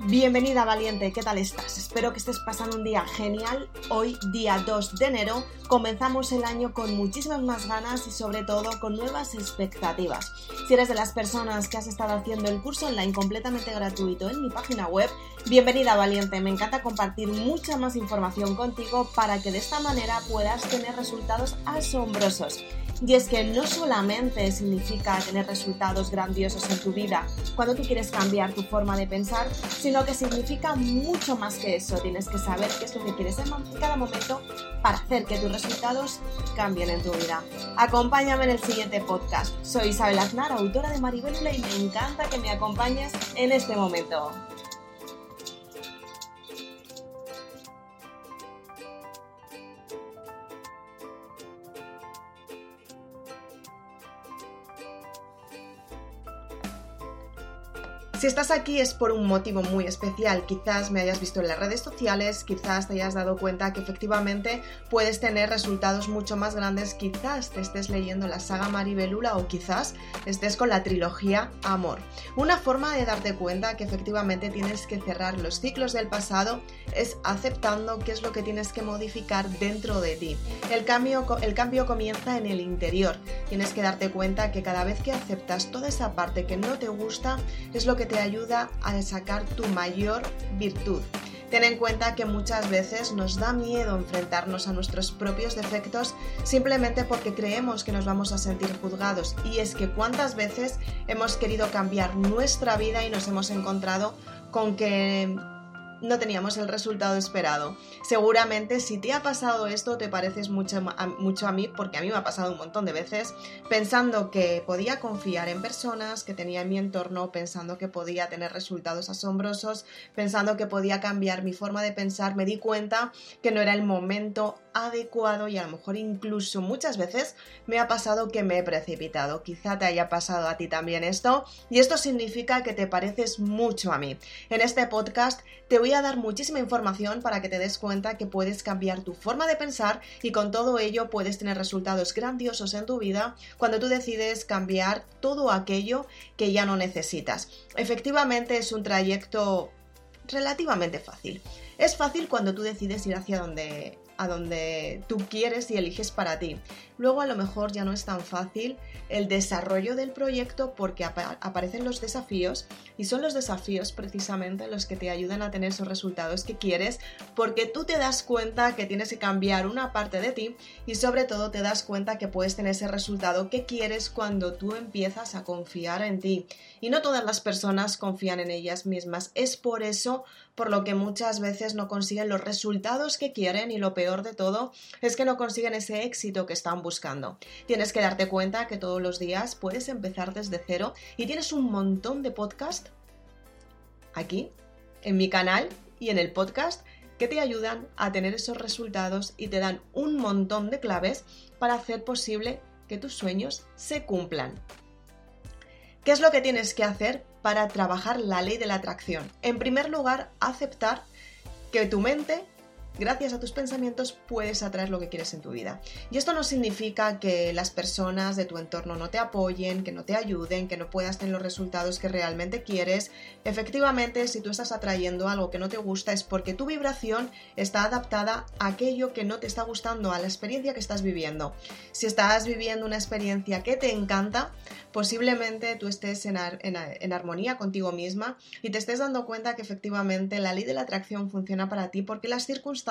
Bienvenida valiente, ¿qué tal estás? Espero que estés pasando un día genial. Hoy, día 2 de enero, comenzamos el año con muchísimas más ganas y sobre todo con nuevas expectativas. Si eres de las personas que has estado haciendo el curso online completamente gratuito en mi página web, bienvenida valiente, me encanta compartir mucha más información contigo para que de esta manera puedas tener resultados asombrosos. Y es que no solamente significa tener resultados grandiosos en tu vida cuando tú quieres cambiar tu forma de pensar, sino que significa mucho más que eso. Tienes que saber qué es lo que quieres en cada momento para hacer que tus resultados cambien en tu vida. Acompáñame en el siguiente podcast. Soy Isabel Aznar, autora de Maribelula y me encanta que me acompañes en este momento. Si estás aquí es por un motivo muy especial. Quizás me hayas visto en las redes sociales, quizás te hayas dado cuenta que efectivamente puedes tener resultados mucho más grandes, quizás te estés leyendo la saga Maribelula o quizás estés con la trilogía Amor. Una forma de darte cuenta que efectivamente tienes que cerrar los ciclos del pasado es aceptando qué es lo que tienes que modificar dentro de ti. El cambio, el cambio comienza en el interior. Tienes que darte cuenta que cada vez que aceptas toda esa parte que no te gusta es lo que te ayuda a sacar tu mayor virtud. Ten en cuenta que muchas veces nos da miedo enfrentarnos a nuestros propios defectos simplemente porque creemos que nos vamos a sentir juzgados. Y es que cuántas veces hemos querido cambiar nuestra vida y nos hemos encontrado con que no teníamos el resultado esperado. Seguramente si te ha pasado esto te pareces mucho a, mucho a mí, porque a mí me ha pasado un montón de veces, pensando que podía confiar en personas que tenía en mi entorno, pensando que podía tener resultados asombrosos, pensando que podía cambiar mi forma de pensar, me di cuenta que no era el momento adecuado y a lo mejor incluso muchas veces me ha pasado que me he precipitado. Quizá te haya pasado a ti también esto y esto significa que te pareces mucho a mí. En este podcast te voy a dar muchísima información para que te des cuenta que puedes cambiar tu forma de pensar y con todo ello puedes tener resultados grandiosos en tu vida cuando tú decides cambiar todo aquello que ya no necesitas. Efectivamente es un trayecto relativamente fácil. Es fácil cuando tú decides ir hacia donde a donde tú quieres y eliges para ti. Luego a lo mejor ya no es tan fácil el desarrollo del proyecto porque aparecen los desafíos y son los desafíos precisamente los que te ayudan a tener esos resultados que quieres porque tú te das cuenta que tienes que cambiar una parte de ti y sobre todo te das cuenta que puedes tener ese resultado que quieres cuando tú empiezas a confiar en ti. Y no todas las personas confían en ellas mismas. Es por eso por lo que muchas veces no consiguen los resultados que quieren y lo peor de todo es que no consiguen ese éxito que están buscando. Tienes que darte cuenta que todos los días puedes empezar desde cero y tienes un montón de podcast aquí, en mi canal y en el podcast que te ayudan a tener esos resultados y te dan un montón de claves para hacer posible que tus sueños se cumplan. ¿Qué es lo que tienes que hacer para trabajar la ley de la atracción? En primer lugar, aceptar que tu mente gracias a tus pensamientos puedes atraer lo que quieres en tu vida. Y esto no significa que las personas de tu entorno no te apoyen, que no te ayuden, que no puedas tener los resultados que realmente quieres. Efectivamente, si tú estás atrayendo algo que no te gusta es porque tu vibración está adaptada a aquello que no te está gustando, a la experiencia que estás viviendo. Si estás viviendo una experiencia que te encanta, posiblemente tú estés en, en armonía contigo misma y te estés dando cuenta que efectivamente la ley de la atracción funciona para ti porque las circunstancias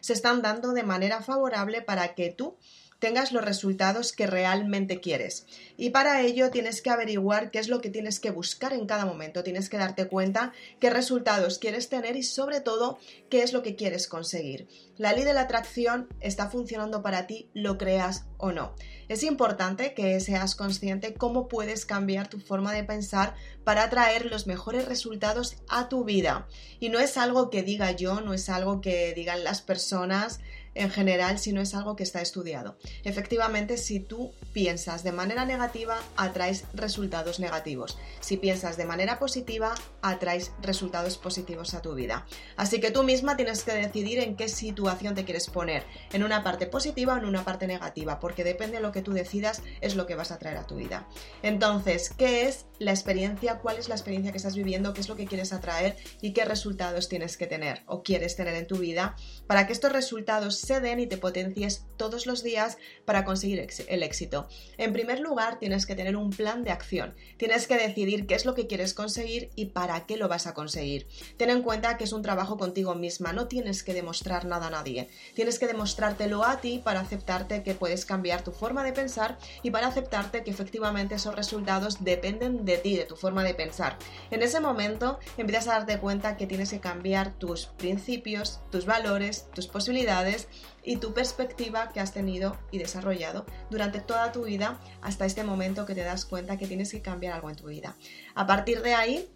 se están dando de manera favorable para que tú tengas los resultados que realmente quieres. Y para ello tienes que averiguar qué es lo que tienes que buscar en cada momento. Tienes que darte cuenta qué resultados quieres tener y sobre todo qué es lo que quieres conseguir. La ley de la atracción está funcionando para ti, lo creas o no. Es importante que seas consciente cómo puedes cambiar tu forma de pensar para atraer los mejores resultados a tu vida. Y no es algo que diga yo, no es algo que digan las personas, en general si no es algo que está estudiado. Efectivamente, si tú piensas de manera negativa, atraes resultados negativos. Si piensas de manera positiva, atraes resultados positivos a tu vida. Así que tú misma tienes que decidir en qué situación te quieres poner, en una parte positiva o en una parte negativa, porque depende de lo que tú decidas, es lo que vas a traer a tu vida. Entonces, ¿qué es la experiencia? ¿Cuál es la experiencia que estás viviendo? ¿Qué es lo que quieres atraer? ¿Y qué resultados tienes que tener o quieres tener en tu vida para que estos resultados y te potencies todos los días para conseguir el éxito? En primer lugar, tienes que tener un plan de acción. Tienes que decidir qué es lo que quieres conseguir y para qué lo vas a conseguir. Ten en cuenta que es un trabajo contigo misma, no tienes que demostrar nada a nadie. Tienes que demostrártelo a ti para aceptarte que puedes cambiar tu forma de pensar y para aceptarte que efectivamente esos resultados dependen de ti, de tu forma de pensar. En ese momento empiezas a darte cuenta que tienes que cambiar tus principios, tus valores, tus posibilidades y tu perspectiva que has tenido y desarrollado durante toda tu vida hasta este momento que te das cuenta que tienes que cambiar algo en tu vida. A partir de ahí,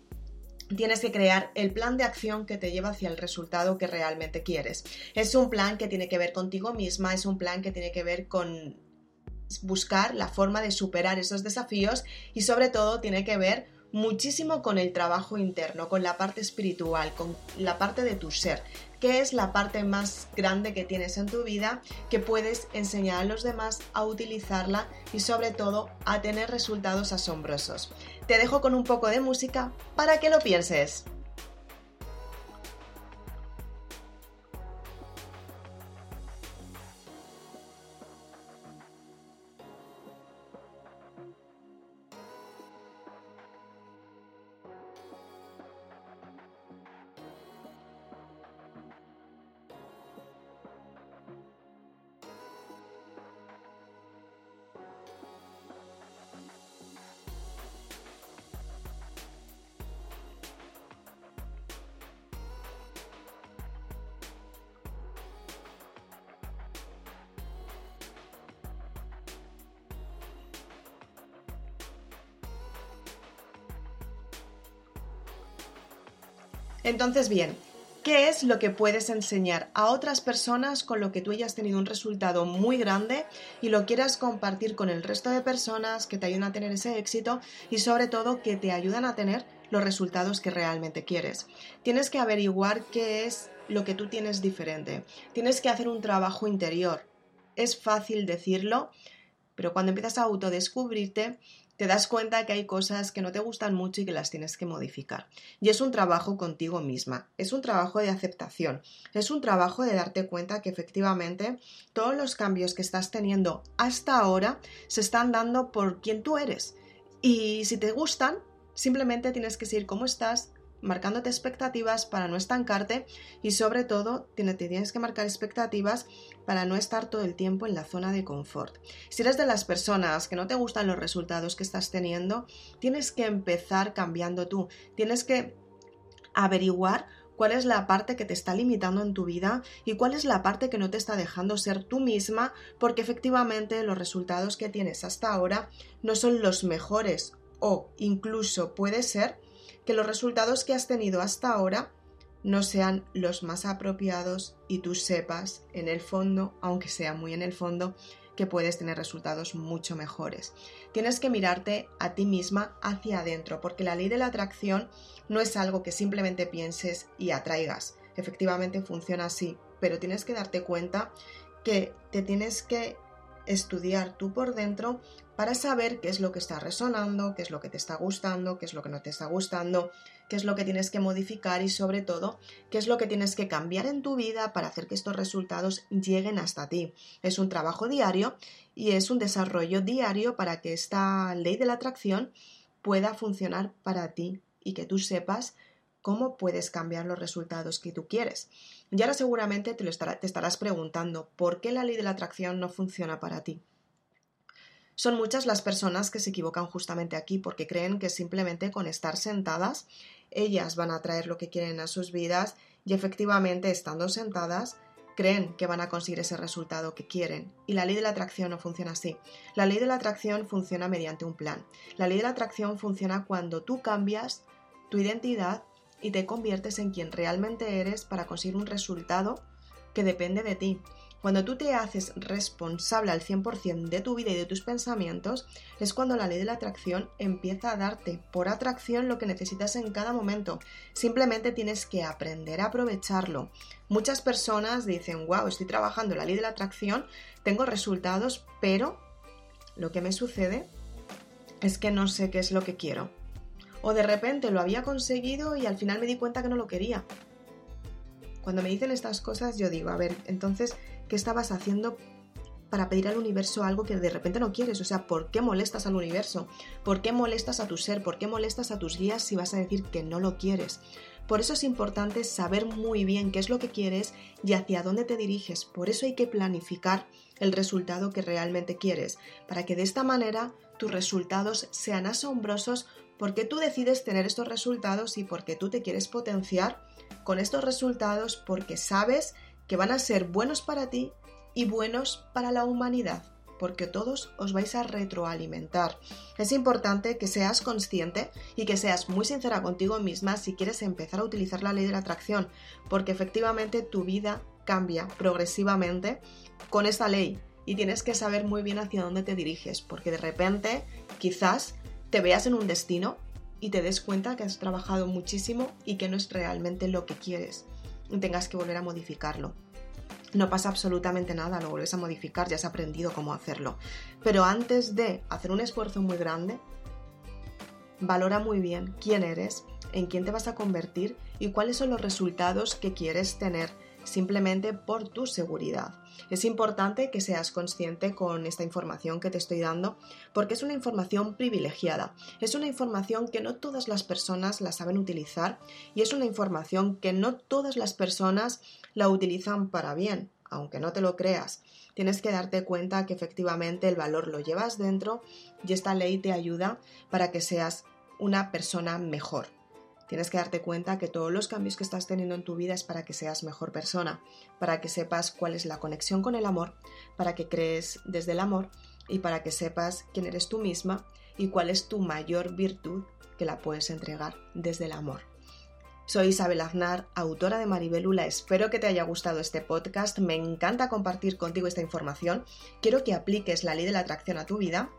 tienes que crear el plan de acción que te lleva hacia el resultado que realmente quieres. Es un plan que tiene que ver contigo misma, es un plan que tiene que ver con buscar la forma de superar esos desafíos y sobre todo tiene que ver muchísimo con el trabajo interno, con la parte espiritual, con la parte de tu ser, que es la parte más grande que tienes en tu vida, que puedes enseñar a los demás a utilizarla y sobre todo a tener resultados asombrosos. Te dejo con un poco de música para que lo pienses. Entonces, bien, ¿qué es lo que puedes enseñar a otras personas con lo que tú hayas tenido un resultado muy grande y lo quieras compartir con el resto de personas que te ayudan a tener ese éxito y sobre todo que te ayudan a tener los resultados que realmente quieres? Tienes que averiguar qué es lo que tú tienes diferente. Tienes que hacer un trabajo interior. Es fácil decirlo, pero cuando empiezas a autodescubrirte, te das cuenta que hay cosas que no te gustan mucho y que las tienes que modificar. Y es un trabajo contigo misma, es un trabajo de aceptación, es un trabajo de darte cuenta que efectivamente todos los cambios que estás teniendo hasta ahora se están dando por quien tú eres. Y si te gustan, simplemente tienes que seguir como estás, marcándote expectativas para no estancarte y sobre todo te tienes que marcar expectativas para no estar todo el tiempo en la zona de confort. Si eres de las personas que no te gustan los resultados que estás teniendo, tienes que empezar cambiando tú, tienes que averiguar cuál es la parte que te está limitando en tu vida y cuál es la parte que no te está dejando ser tú misma, porque efectivamente los resultados que tienes hasta ahora no son los mejores o incluso puede ser que los resultados que has tenido hasta ahora no sean los más apropiados y tú sepas en el fondo, aunque sea muy en el fondo, que puedes tener resultados mucho mejores. Tienes que mirarte a ti misma hacia adentro, porque la ley de la atracción no es algo que simplemente pienses y atraigas. Efectivamente funciona así, pero tienes que darte cuenta que te tienes que estudiar tú por dentro para saber qué es lo que está resonando, qué es lo que te está gustando, qué es lo que no te está gustando, qué es lo que tienes que modificar y sobre todo qué es lo que tienes que cambiar en tu vida para hacer que estos resultados lleguen hasta ti. Es un trabajo diario y es un desarrollo diario para que esta ley de la atracción pueda funcionar para ti y que tú sepas cómo puedes cambiar los resultados que tú quieres. Y ahora seguramente te, te estarás preguntando, ¿por qué la ley de la atracción no funciona para ti? Son muchas las personas que se equivocan justamente aquí porque creen que simplemente con estar sentadas ellas van a traer lo que quieren a sus vidas y efectivamente estando sentadas creen que van a conseguir ese resultado que quieren. Y la ley de la atracción no funciona así. La ley de la atracción funciona mediante un plan. La ley de la atracción funciona cuando tú cambias tu identidad y te conviertes en quien realmente eres para conseguir un resultado que depende de ti. Cuando tú te haces responsable al 100% de tu vida y de tus pensamientos, es cuando la ley de la atracción empieza a darte por atracción lo que necesitas en cada momento. Simplemente tienes que aprender a aprovecharlo. Muchas personas dicen, wow, estoy trabajando la ley de la atracción, tengo resultados, pero lo que me sucede es que no sé qué es lo que quiero. O de repente lo había conseguido y al final me di cuenta que no lo quería. Cuando me dicen estas cosas yo digo, a ver, entonces ¿Qué estabas haciendo para pedir al universo algo que de repente no quieres? O sea, ¿por qué molestas al universo? ¿Por qué molestas a tu ser? ¿Por qué molestas a tus guías si vas a decir que no lo quieres? Por eso es importante saber muy bien qué es lo que quieres y hacia dónde te diriges. Por eso hay que planificar el resultado que realmente quieres, para que de esta manera tus resultados sean asombrosos porque tú decides tener estos resultados y porque tú te quieres potenciar con estos resultados porque sabes que van a ser buenos para ti y buenos para la humanidad, porque todos os vais a retroalimentar. Es importante que seas consciente y que seas muy sincera contigo misma si quieres empezar a utilizar la ley de la atracción, porque efectivamente tu vida cambia progresivamente con esta ley y tienes que saber muy bien hacia dónde te diriges, porque de repente quizás te veas en un destino y te des cuenta que has trabajado muchísimo y que no es realmente lo que quieres tengas que volver a modificarlo. No pasa absolutamente nada, lo vuelves a modificar, ya has aprendido cómo hacerlo. Pero antes de hacer un esfuerzo muy grande, valora muy bien quién eres, en quién te vas a convertir y cuáles son los resultados que quieres tener simplemente por tu seguridad. Es importante que seas consciente con esta información que te estoy dando porque es una información privilegiada, es una información que no todas las personas la saben utilizar y es una información que no todas las personas la utilizan para bien, aunque no te lo creas. Tienes que darte cuenta que efectivamente el valor lo llevas dentro y esta ley te ayuda para que seas una persona mejor. Tienes que darte cuenta que todos los cambios que estás teniendo en tu vida es para que seas mejor persona, para que sepas cuál es la conexión con el amor, para que crees desde el amor y para que sepas quién eres tú misma y cuál es tu mayor virtud que la puedes entregar desde el amor. Soy Isabel Aznar, autora de Maribelula. Espero que te haya gustado este podcast. Me encanta compartir contigo esta información. Quiero que apliques la ley de la atracción a tu vida.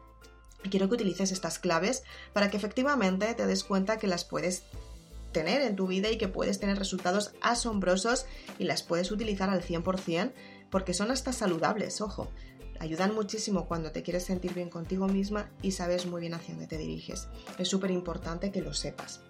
Quiero que utilices estas claves para que efectivamente te des cuenta que las puedes tener en tu vida y que puedes tener resultados asombrosos y las puedes utilizar al 100% porque son hasta saludables, ojo. Ayudan muchísimo cuando te quieres sentir bien contigo misma y sabes muy bien hacia dónde te diriges. Es súper importante que lo sepas.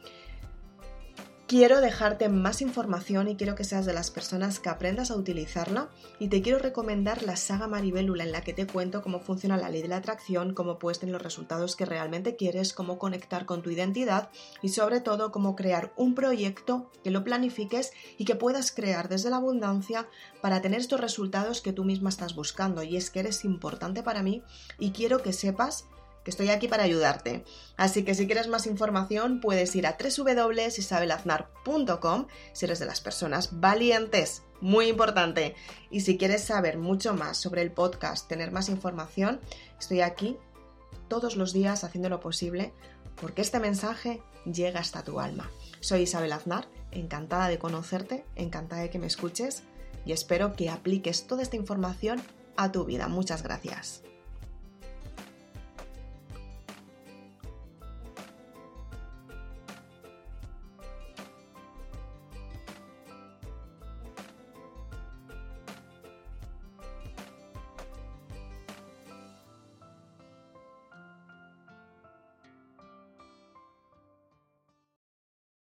Quiero dejarte más información y quiero que seas de las personas que aprendas a utilizarla y te quiero recomendar la saga Maribélula en la que te cuento cómo funciona la ley de la atracción, cómo puedes tener los resultados que realmente quieres, cómo conectar con tu identidad y sobre todo cómo crear un proyecto que lo planifiques y que puedas crear desde la abundancia para tener estos resultados que tú misma estás buscando. Y es que eres importante para mí y quiero que sepas que estoy aquí para ayudarte. Así que si quieres más información puedes ir a www.isabelaznar.com si eres de las personas valientes, muy importante. Y si quieres saber mucho más sobre el podcast, tener más información, estoy aquí todos los días haciendo lo posible porque este mensaje llega hasta tu alma. Soy Isabel Aznar, encantada de conocerte, encantada de que me escuches y espero que apliques toda esta información a tu vida. Muchas gracias.